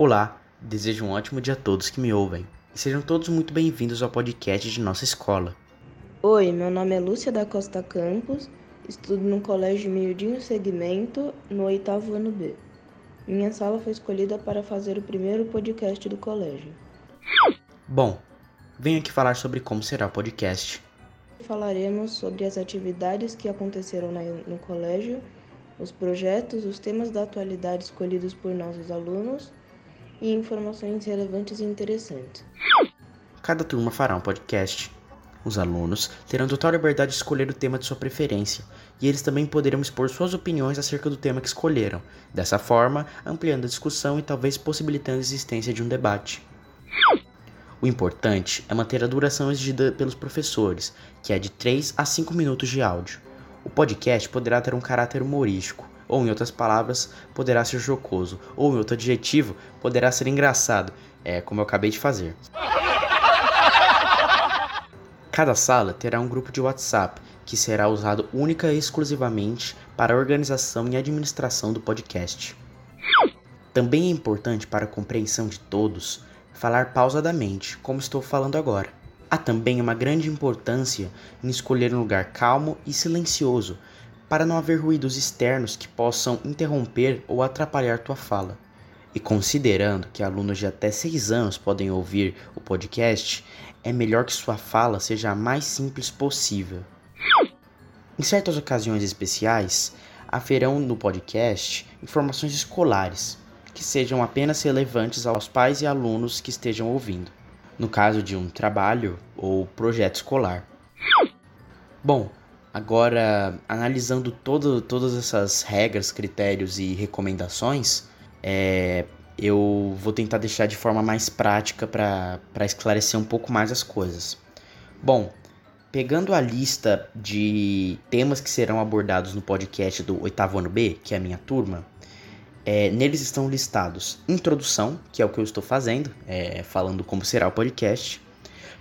Olá, desejo um ótimo dia a todos que me ouvem e sejam todos muito bem-vindos ao podcast de nossa escola. Oi, meu nome é Lúcia da Costa Campos, estudo no Colégio Miudinho Segmento, no oitavo ano B. Minha sala foi escolhida para fazer o primeiro podcast do colégio. Bom, venho aqui falar sobre como será o podcast. Falaremos sobre as atividades que aconteceram no colégio, os projetos, os temas da atualidade escolhidos por nossos alunos e informações relevantes e interessantes. Cada turma fará um podcast. Os alunos terão total liberdade de escolher o tema de sua preferência, e eles também poderão expor suas opiniões acerca do tema que escolheram, dessa forma, ampliando a discussão e talvez possibilitando a existência de um debate. O importante é manter a duração exigida pelos professores, que é de 3 a 5 minutos de áudio. O podcast poderá ter um caráter humorístico, ou em outras palavras, poderá ser jocoso, ou em outro adjetivo, poderá ser engraçado, é como eu acabei de fazer. Cada sala terá um grupo de WhatsApp que será usado única e exclusivamente para a organização e administração do podcast. Também é importante para a compreensão de todos falar pausadamente, como estou falando agora. Há também uma grande importância em escolher um lugar calmo e silencioso para não haver ruídos externos que possam interromper ou atrapalhar tua fala. E considerando que alunos de até 6 anos podem ouvir o podcast, é melhor que sua fala seja a mais simples possível. Em certas ocasiões especiais, haverão no podcast informações escolares que sejam apenas relevantes aos pais e alunos que estejam ouvindo, no caso de um trabalho ou projeto escolar. Bom, agora analisando todo, todas essas regras, critérios e recomendações, é, eu vou tentar deixar de forma mais prática para esclarecer um pouco mais as coisas. Bom, pegando a lista de temas que serão abordados no podcast do oitavo ano B, que é a minha turma, é, neles estão listados introdução, que é o que eu estou fazendo, é, falando como será o podcast,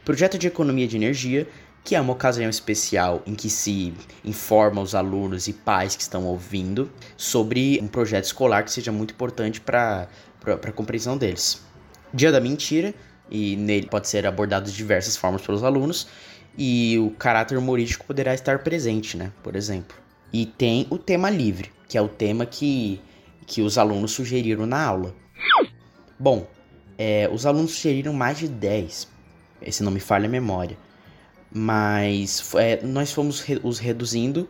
projeto de economia de energia, que é uma ocasião especial em que se informa os alunos e pais que estão ouvindo sobre um projeto escolar que seja muito importante para a compreensão deles. Dia da mentira, e nele pode ser abordado de diversas formas pelos alunos, e o caráter humorístico poderá estar presente, né? Por exemplo. E tem o tema livre, que é o tema que, que os alunos sugeriram na aula. Bom, é, os alunos sugeriram mais de 10, esse não me falha a memória mas é, nós fomos re os reduzindo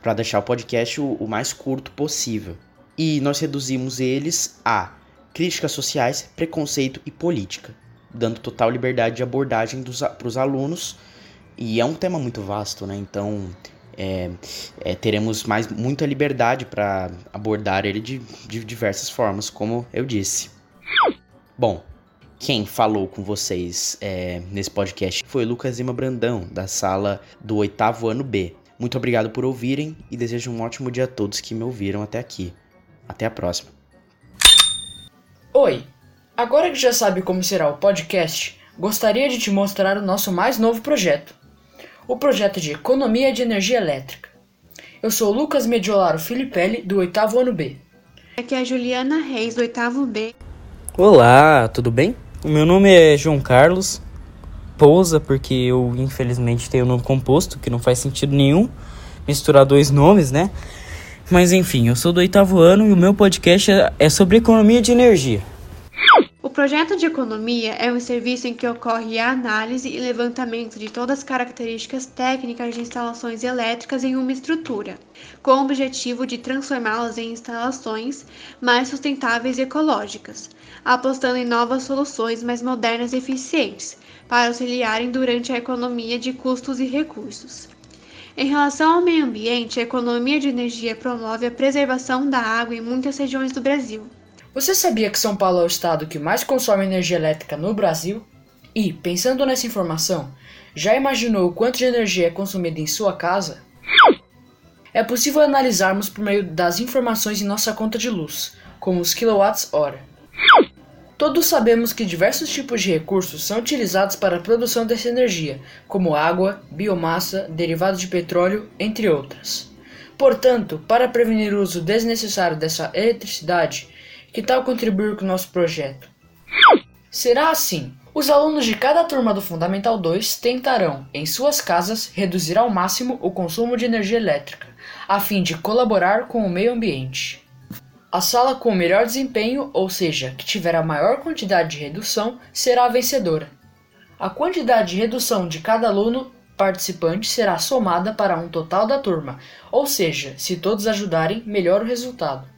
para deixar o podcast o, o, mais curto possível. E nós reduzimos eles a críticas sociais, preconceito e política, dando total liberdade de abordagem para os alunos. E é um tema muito vasto, né? Então é, é, teremos mais muita liberdade para abordar ele de, de diversas formas, como eu disse. Bom, quem falou com vocês é, nesse podcast foi Lucas Lima Brandão, da sala do oitavo ano B. Muito obrigado por ouvirem e desejo um ótimo dia a todos que me ouviram até aqui. Até a próxima. Oi! Agora que já sabe como será o podcast, gostaria de te mostrar o nosso mais novo projeto. O projeto de Economia de Energia Elétrica. Eu sou Lucas Mediolaro Filipelli, do oitavo ano B. Aqui é a Juliana Reis, do oitavo B. Olá, tudo bem? O meu nome é João Carlos Pousa, porque eu infelizmente tenho o nome composto, que não faz sentido nenhum misturar dois nomes, né? Mas enfim, eu sou do oitavo ano e o meu podcast é, é sobre economia de energia. Projeto de economia é um serviço em que ocorre a análise e levantamento de todas as características técnicas de instalações elétricas em uma estrutura, com o objetivo de transformá-las em instalações mais sustentáveis e ecológicas, apostando em novas soluções mais modernas e eficientes para auxiliarem durante a economia de custos e recursos. Em relação ao meio ambiente, a economia de energia promove a preservação da água em muitas regiões do Brasil você sabia que São Paulo é o estado que mais consome energia elétrica no Brasil? E, pensando nessa informação, já imaginou o quanto de energia é consumida em sua casa? É possível analisarmos por meio das informações em nossa conta de luz, como os quilowatts-hora. Todos sabemos que diversos tipos de recursos são utilizados para a produção dessa energia, como água, biomassa, derivados de petróleo, entre outras. Portanto, para prevenir o uso desnecessário dessa eletricidade, Que tal contribuir com o nosso projeto? Será assim: os alunos de cada turma do Fundamental 2 tentarão, em suas casas, reduzir ao máximo o consumo de energia elétrica, a fim de colaborar com o meio ambiente. A sala com o melhor desempenho, ou seja, que tiver a maior quantidade de redução, será a vencedora. A quantidade de redução de cada aluno participante será somada para um total da turma, ou seja, se todos ajudarem, melhor o resultado.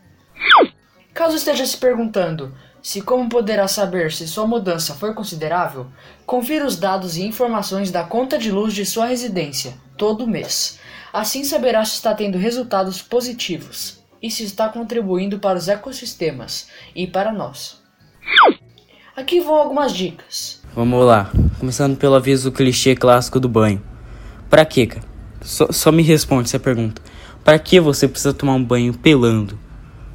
Caso esteja se perguntando se como poderá saber se sua mudança foi considerável, confira os dados e informações da conta de luz de sua residência todo mês. Assim saberá se está tendo resultados positivos e se está contribuindo para os ecossistemas e para nós. Aqui vão algumas dicas. Vamos lá, começando pelo aviso clichê clássico do banho. Pra quê, cara? Só, só me responde essa pergunta. Para que você precisa tomar um banho pelando?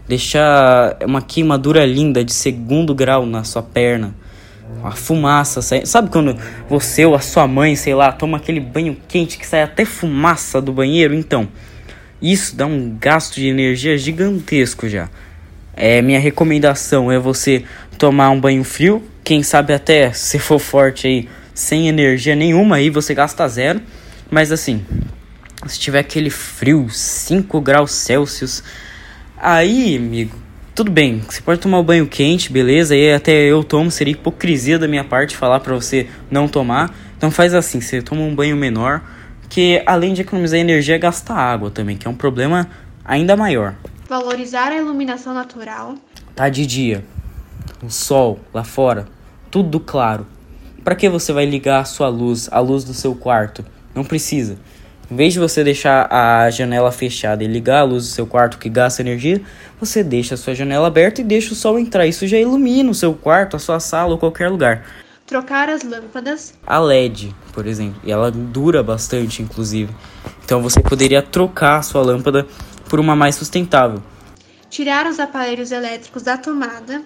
Deixar uma queimadura linda de segundo grau na sua perna. Uma fumaça, sabe quando você ou a sua mãe, sei lá, toma aquele banho quente que sai até fumaça do banheiro? Então, isso dá um gasto de energia gigantesco já. É, minha recomendação é você tomar um banho frio, quem sabe até se for forte aí, sem energia nenhuma, aí você gasta zero. Mas assim, se tiver aquele frio, 5 graus Celsius, aí, amigo, tudo bem, você pode tomar o um banho quente, beleza? E até eu tomo, seria hipocrisia da minha parte falar para você não tomar. Então faz assim, você toma um banho menor, que além de economizar energia, gasta água também, que é um problema ainda maior. Valorizar a iluminação natural. Tá de dia, o sol lá fora, tudo claro. Para que você vai ligar a sua luz, a luz do seu quarto? Não precisa. Em vez de você deixar a janela fechada e ligar a luz do seu quarto que gasta energia, você deixa a sua janela aberta e deixa o sol entrar. Isso já ilumina o seu quarto, a sua sala ou qualquer lugar. Trocar as lâmpadas. A LED, por exemplo, e ela dura bastante, inclusive. Então você poderia trocar a sua lâmpada por uma mais sustentável. Tirar os aparelhos elétricos da tomada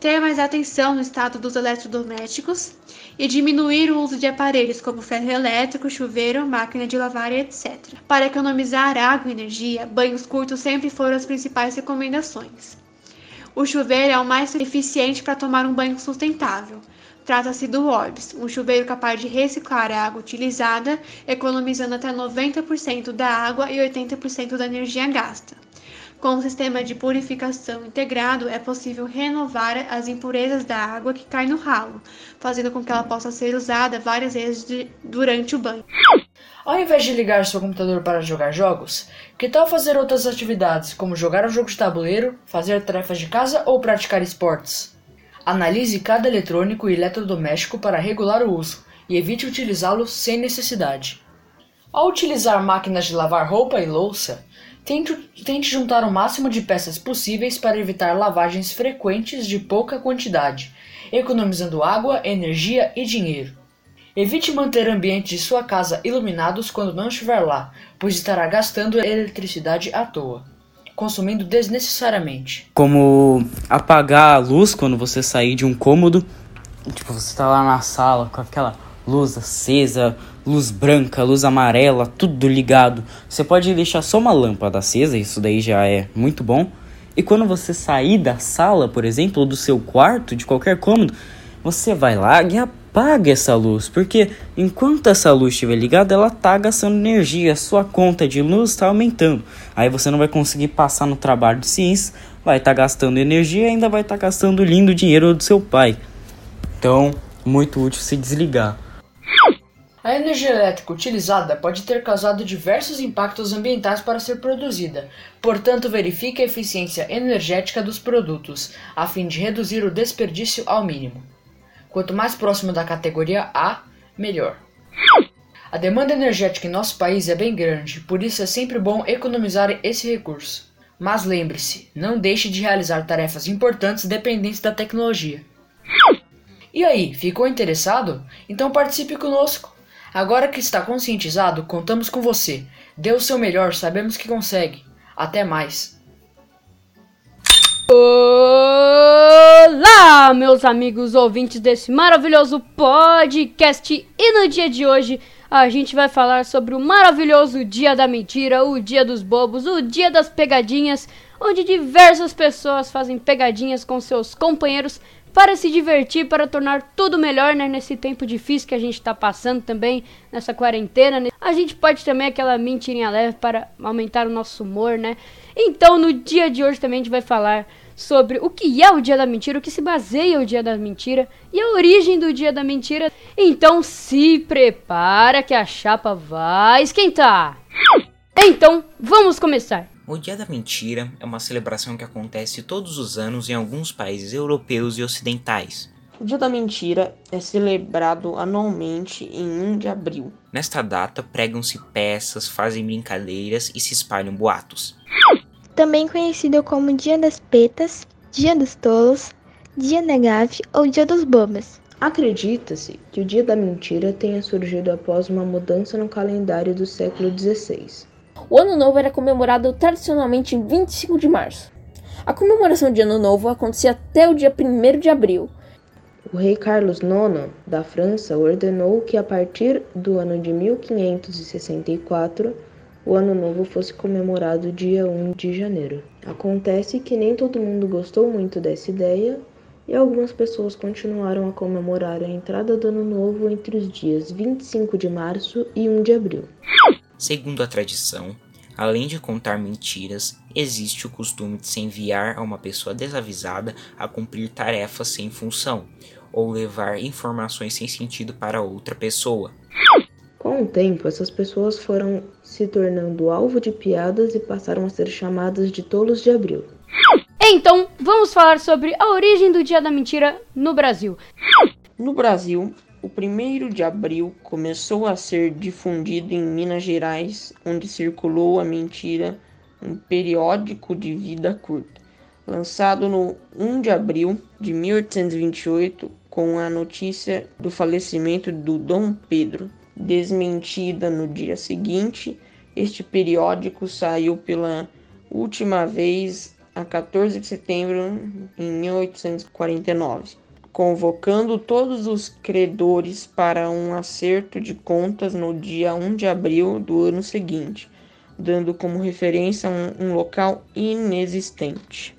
ter mais atenção no estado dos eletrodomésticos e diminuir o uso de aparelhos como ferro elétrico, chuveiro, máquina de lavar, etc. Para economizar água e energia, banhos curtos sempre foram as principais recomendações. O chuveiro é o mais eficiente para tomar um banho sustentável. Trata-se do Orbs, um chuveiro capaz de reciclar a água utilizada, economizando até 90% da água e 80% da energia gasta. Com um sistema de purificação integrado, é possível renovar as impurezas da água que cai no ralo, fazendo com que ela possa ser usada várias vezes de, durante o banho. Ao invés de ligar seu computador para jogar jogos, que tal fazer outras atividades, como jogar um jogo de tabuleiro, fazer tarefas de casa ou praticar esportes? Analise cada eletrônico e eletrodoméstico para regular o uso e evite utilizá-lo sem necessidade. Ao utilizar máquinas de lavar roupa e louça, Tente, tente juntar o máximo de peças possíveis para evitar lavagens frequentes de pouca quantidade, economizando água, energia e dinheiro. Evite manter ambientes de sua casa iluminados quando não estiver lá, pois estará gastando eletricidade à toa, consumindo desnecessariamente. Como apagar a luz quando você sair de um cômodo, tipo, você está lá na sala com aquela luz acesa, luz branca, luz amarela, tudo ligado. Você pode deixar só uma lâmpada acesa, isso daí já é muito bom. E quando você sair da sala, por exemplo, ou do seu quarto, de qualquer cômodo, você vai lá e apaga essa luz, porque enquanto essa luz estiver ligada, ela tá gastando energia, a sua conta de luz está aumentando. Aí você não vai conseguir passar no trabalho de ciência, vai estar tá gastando energia e ainda vai estar tá gastando lindo dinheiro do seu pai. Então, muito útil se desligar. A energia elétrica utilizada pode ter causado diversos impactos ambientais para ser produzida, portanto, verifique a eficiência energética dos produtos, a fim de reduzir o desperdício ao mínimo. Quanto mais próximo da categoria A, melhor. A demanda energética em nosso país é bem grande, por isso é sempre bom economizar esse recurso. Mas lembre-se, não deixe de realizar tarefas importantes dependentes da tecnologia. E aí, ficou interessado? Então participe conosco! Agora que está conscientizado, contamos com você. Dê o seu melhor, sabemos que consegue. Até mais. Olá, meus amigos ouvintes desse maravilhoso podcast. E no dia de hoje, a gente vai falar sobre o maravilhoso Dia da Mentira, o Dia dos Bobos, o Dia das Pegadinhas, onde diversas pessoas fazem pegadinhas com seus companheiros para se divertir, para tornar tudo melhor, né? Nesse tempo difícil que a gente está passando também, nessa quarentena. Né? A gente pode também aquela mentirinha leve para aumentar o nosso humor, né? Então, no dia de hoje também a gente vai falar sobre o que é o dia da mentira, o que se baseia o dia da mentira e a origem do dia da mentira. Então, se prepara que a chapa vai esquentar. Então, vamos começar. O Dia da Mentira é uma celebração que acontece todos os anos em alguns países europeus e ocidentais. O Dia da Mentira é celebrado anualmente em 1 de abril. Nesta data, pregam-se peças, fazem brincadeiras e se espalham boatos. Também conhecido como Dia das Petas, Dia dos Tolos, Dia da Gafe ou Dia dos Bobas. Acredita-se que o Dia da Mentira tenha surgido após uma mudança no calendário do século XVI. O Ano Novo era comemorado tradicionalmente em 25 de março. A comemoração de Ano Novo acontecia até o dia 1 de abril. O rei Carlos IX da França ordenou que a partir do ano de 1564 o Ano Novo fosse comemorado dia 1 de janeiro. Acontece que nem todo mundo gostou muito dessa ideia e algumas pessoas continuaram a comemorar a entrada do Ano Novo entre os dias 25 de março e 1 de abril. Segundo a tradição, além de contar mentiras, existe o costume de se enviar a uma pessoa desavisada a cumprir tarefas sem função ou levar informações sem sentido para outra pessoa. Com o tempo, essas pessoas foram se tornando alvo de piadas e passaram a ser chamadas de tolos de abril. Então, vamos falar sobre a origem do Dia da Mentira no Brasil. No Brasil, o 1 de abril começou a ser difundido em Minas Gerais, onde circulou a mentira, um periódico de vida curta, lançado no 1 de abril de 1828 com a notícia do falecimento do Dom Pedro. Desmentida no dia seguinte, este periódico saiu pela última vez a 14 de setembro em 1849 convocando todos os credores para um acerto de contas no dia 1 de abril do ano seguinte, dando como referência um, um local inexistente.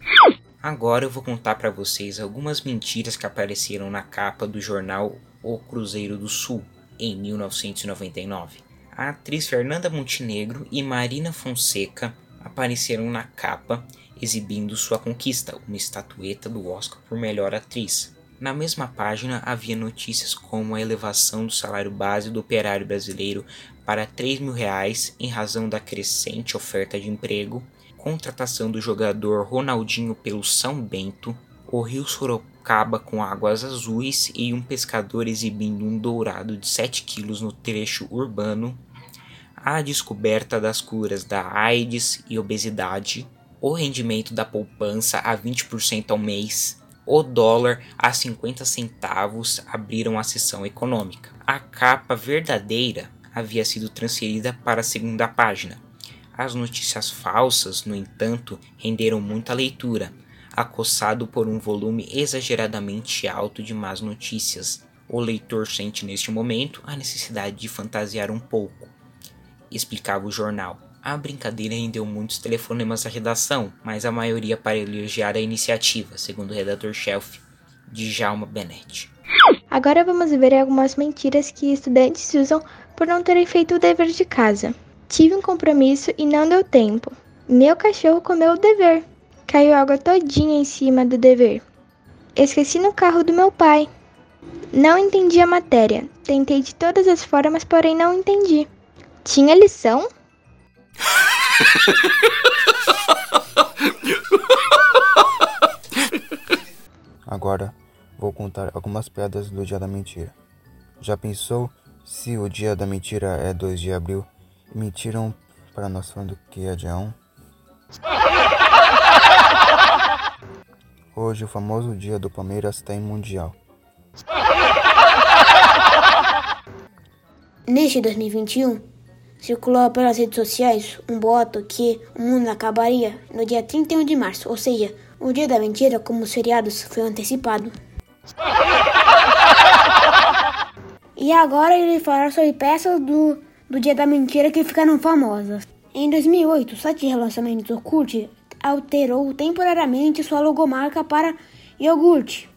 Agora eu vou contar para vocês algumas mentiras que apareceram na capa do jornal O Cruzeiro do Sul em 1999. A atriz Fernanda Montenegro e Marina Fonseca apareceram na capa exibindo sua conquista, uma estatueta do Oscar por melhor atriz. Na mesma página havia notícias como a elevação do salário base do operário brasileiro para 3 mil reais em razão da crescente oferta de emprego, contratação do jogador Ronaldinho pelo São Bento, o rio Sorocaba com águas azuis e um pescador exibindo um dourado de 7 quilos no trecho urbano, a descoberta das curas da AIDS e obesidade, o rendimento da poupança a 20% ao mês, o dólar a 50 centavos abriram a sessão econômica. A capa verdadeira havia sido transferida para a segunda página. As notícias falsas, no entanto, renderam muita leitura, acossado por um volume exageradamente alto de más notícias. O leitor sente neste momento a necessidade de fantasiar um pouco, explicava o jornal. A brincadeira rendeu muitos telefonemas à redação, mas a maioria para elogiar a iniciativa, segundo o redator-chefe, Djalma Benetti. Agora vamos ver algumas mentiras que estudantes usam por não terem feito o dever de casa. Tive um compromisso e não deu tempo. Meu cachorro comeu o dever. Caiu água todinha em cima do dever. Esqueci no carro do meu pai. Não entendi a matéria. Tentei de todas as formas, porém não entendi. Tinha lição? Agora vou contar algumas piadas do dia da mentira. Já pensou se o dia da mentira é 2 de abril e mentiram para nós falando que é dia 1? Hoje o famoso dia do Palmeiras tem mundial. Neste 2021, circulou pelas redes sociais um boato que o mundo acabaria no dia 31 de março, ou seja, o dia da mentira, como os feriados, foi antecipado. E agora ele falar sobre peças do, do Dia da Mentira que ficaram famosas. Em 2008, o site de relacionamentos Orkut alterou temporariamente sua logomarca para iogurte,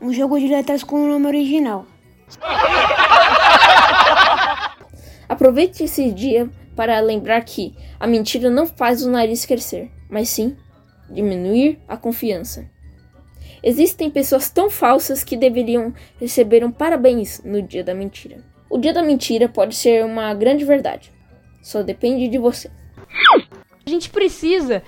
um jogo de letras com o nome original. Aproveite esse dia para lembrar que a mentira não faz o nariz crescer, mas sim diminuir a confiança. Existem pessoas tão falsas que deveriam receber um parabéns no dia da mentira. O dia da mentira pode ser uma grande verdade. Só depende de você. A gente precisa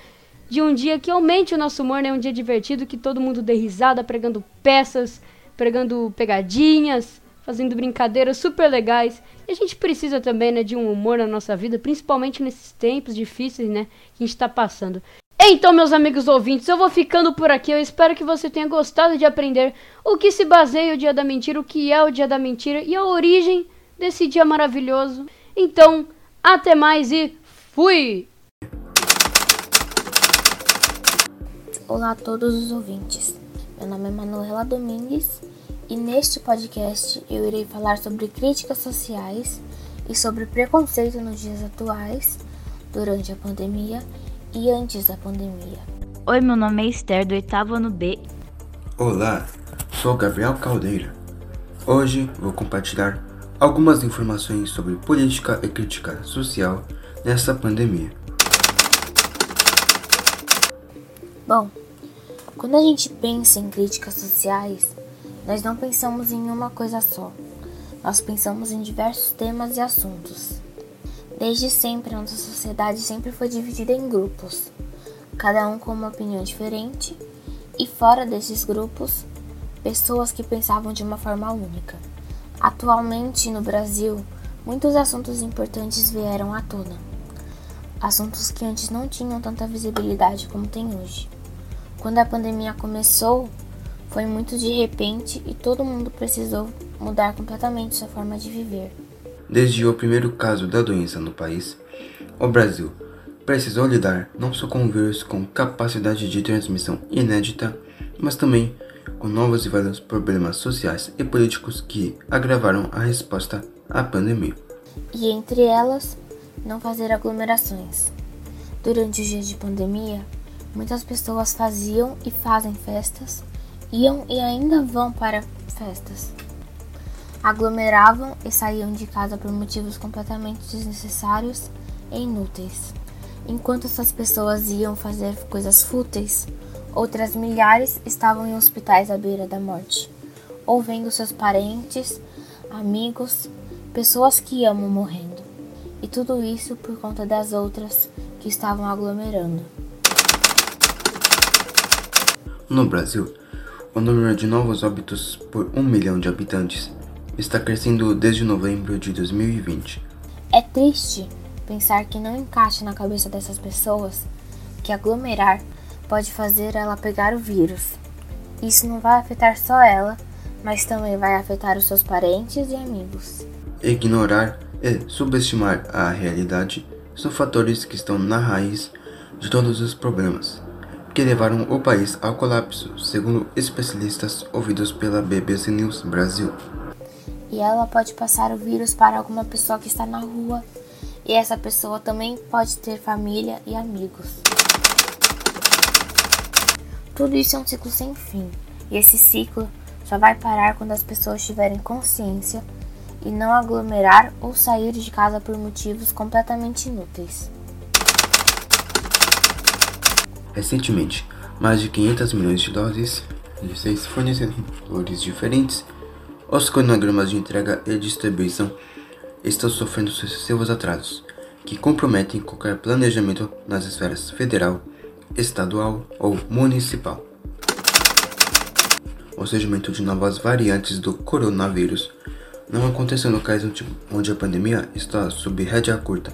de um dia que aumente o nosso humor, né? Um dia divertido, que todo mundo dê risada, pregando peças, pregando pegadinhas, fazendo brincadeiras super legais. E a gente precisa também, né, de um humor na nossa vida, principalmente nesses tempos difíceis, né, que a gente está passando. Então, meus amigos ouvintes, eu vou ficando por aqui. Eu espero que você tenha gostado de aprender o que se baseia o Dia da Mentira, o que é o Dia da Mentira e a origem desse dia maravilhoso. Então, até mais e fui! Olá a todos os ouvintes. Meu nome é Manuela Domingues e neste podcast eu irei falar sobre críticas sociais e sobre preconceito nos dias atuais, durante a pandemia e antes da pandemia. Oi, meu nome é Esther, do oitavo ano B. Olá, sou Gabriel Caldeira. Hoje vou compartilhar algumas informações sobre política e crítica social nessa pandemia. Bom, quando a gente pensa em críticas sociais, nós não pensamos em uma coisa só. Nós pensamos em diversos temas e assuntos. Desde sempre, nossa sociedade sempre foi dividida em grupos, cada um com uma opinião diferente, e fora desses grupos, pessoas que pensavam de uma forma única. Atualmente, no Brasil, muitos assuntos importantes vieram à tona. Assuntos que antes não tinham tanta visibilidade como tem hoje. Quando a pandemia começou, foi muito de repente e todo mundo precisou mudar completamente sua forma de viver. Desde o primeiro caso da doença no país, o Brasil precisou lidar não só com um vírus com capacidade de transmissão inédita, mas também com novos e vários problemas sociais e políticos que agravaram a resposta à pandemia. E entre elas, não fazer aglomerações. Durante os dias de pandemia, muitas pessoas faziam e fazem festas, iam e ainda vão para festas. Aglomeravam e saíam de casa por motivos completamente desnecessários e inúteis. Enquanto essas pessoas iam fazer coisas fúteis, outras milhares estavam em hospitais à beira da morte, ou vendo seus parentes, amigos, pessoas que amam morrendo. E tudo isso por conta das outras que estavam aglomerando. No Brasil, o número de novos óbitos por um milhão de habitantes está crescendo desde novembro de 2020. É triste pensar que não encaixa na cabeça dessas pessoas que aglomerar pode fazer ela pegar o vírus. Isso não vai afetar só ela, mas também vai afetar os seus parentes e amigos. Ignorar e subestimar a realidade são fatores que estão na raiz de todos os problemas que levaram o país ao colapso, segundo especialistas ouvidos pela BBC News Brasil. E ela pode passar o vírus para alguma pessoa que está na rua, e essa pessoa também pode ter família e amigos. Tudo isso é um ciclo sem fim, e esse ciclo só vai parar quando as pessoas tiverem consciência e não aglomerar ou sair de casa por motivos completamente inúteis. Recentemente, mais de 500 milhões de doses de seis fornecedores diferentes, os cronogramas de entrega e distribuição estão sofrendo sucessivos atrasos, que comprometem qualquer planejamento nas esferas federal, estadual ou municipal. O surgimento de novas variantes do coronavírus não aconteceu no caso onde a pandemia está sob rédea curta.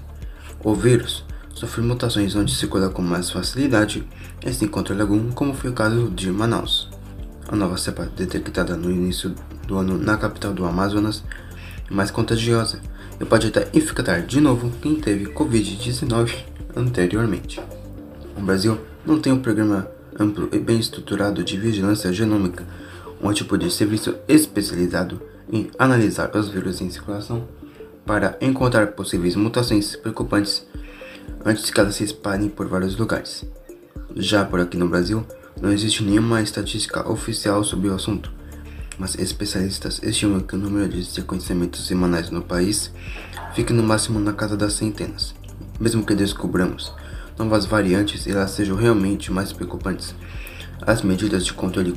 O vírus sofre mutações onde circula com mais facilidade e se encontra algum, como foi o caso de Manaus. A nova cepa detectada no início do ano na capital do Amazonas é mais contagiosa e pode até infectar de novo quem teve Covid-19 anteriormente. O Brasil não tem um programa amplo e bem estruturado de vigilância genômica, um tipo de serviço especializado em analisar os vírus em circulação para encontrar possíveis mutações preocupantes antes que elas se espalhem por vários lugares. Já por aqui no Brasil, não existe nenhuma estatística oficial sobre o assunto, mas especialistas estimam que o número de sequenciamentos semanais no país fique no máximo na casa das centenas. Mesmo que descobramos novas variantes e elas sejam realmente mais preocupantes, as medidas de controle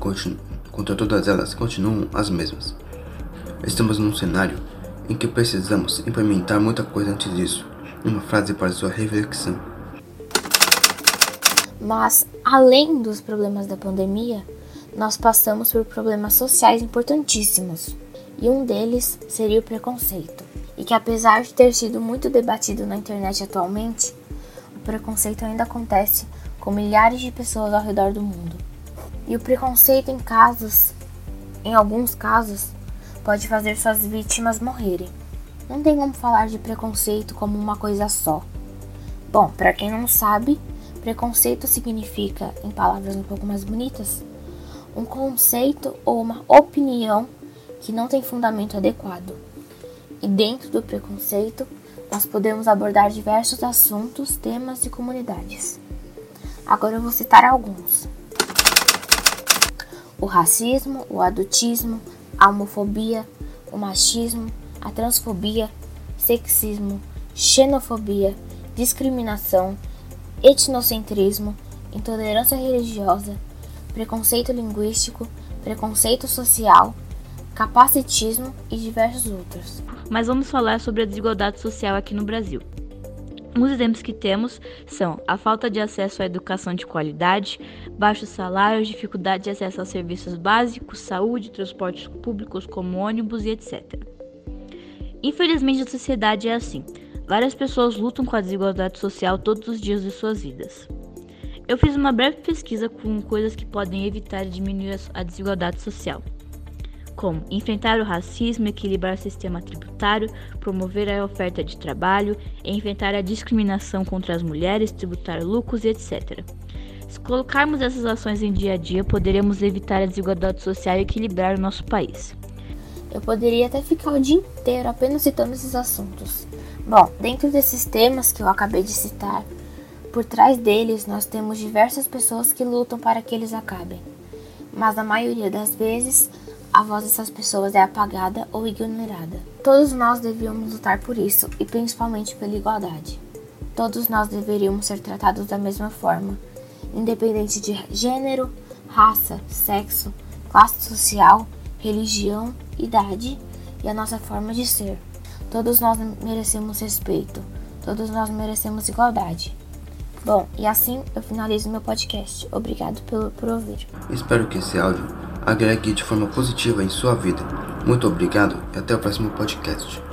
contra todas elas continuam as mesmas. Estamos num cenário em que precisamos implementar muita coisa antes disso. Uma frase para sua reflexão. Mas, além dos problemas da pandemia, nós passamos por problemas sociais importantíssimos, e um deles seria o preconceito. E que, apesar de ter sido muito debatido na internet atualmente, o preconceito ainda acontece com milhares de pessoas ao redor do mundo. E o preconceito, em casos, em alguns casos, pode fazer suas vítimas morrerem. Não tem como falar de preconceito como uma coisa só. Bom, para quem não sabe, preconceito significa, em palavras um pouco mais bonitas, um conceito ou uma opinião que não tem fundamento adequado. E dentro do preconceito, nós podemos abordar diversos assuntos, temas e comunidades. Agora eu vou citar alguns: o racismo, o adultismo, a homofobia, o machismo, a transfobia, sexismo, xenofobia, discriminação, etnocentrismo, intolerância religiosa, preconceito linguístico, preconceito social, capacitismo e diversos outros. Mas vamos falar sobre a desigualdade social aqui no Brasil. Os exemplos que temos são a falta de acesso à educação de qualidade, baixos salários, dificuldade de acesso aos serviços básicos, saúde, transportes públicos como ônibus e etc. Infelizmente, a sociedade é assim. Várias pessoas lutam com a desigualdade social todos os dias de suas vidas. Eu fiz uma breve pesquisa com coisas que podem evitar e diminuir a desigualdade social, como enfrentar o racismo, equilibrar o sistema tributário, promover a oferta de trabalho, enfrentar a discriminação contra as mulheres, tributar lucros e etc. Se colocarmos essas ações em dia a dia, poderemos evitar a desigualdade social e equilibrar o nosso país. Eu poderia até ficar o dia inteiro apenas citando esses assuntos. Bom, dentro desses temas que eu acabei de citar, por trás deles, nós temos diversas pessoas que lutam para que eles acabem. Mas a maioria das vezes, a voz dessas pessoas é apagada ou ignorada. Todos nós devíamos lutar por isso e principalmente pela igualdade. Todos nós deveríamos ser tratados da mesma forma, independente de gênero, raça, sexo, classe social, religião, idade e a nossa forma de ser. Todos nós merecemos respeito, todos nós merecemos igualdade. Bom, e assim eu finalizo meu podcast. Obrigado por, por ouvir. Espero que esse áudio agregue de forma positiva em sua vida. Muito obrigado e até o próximo podcast.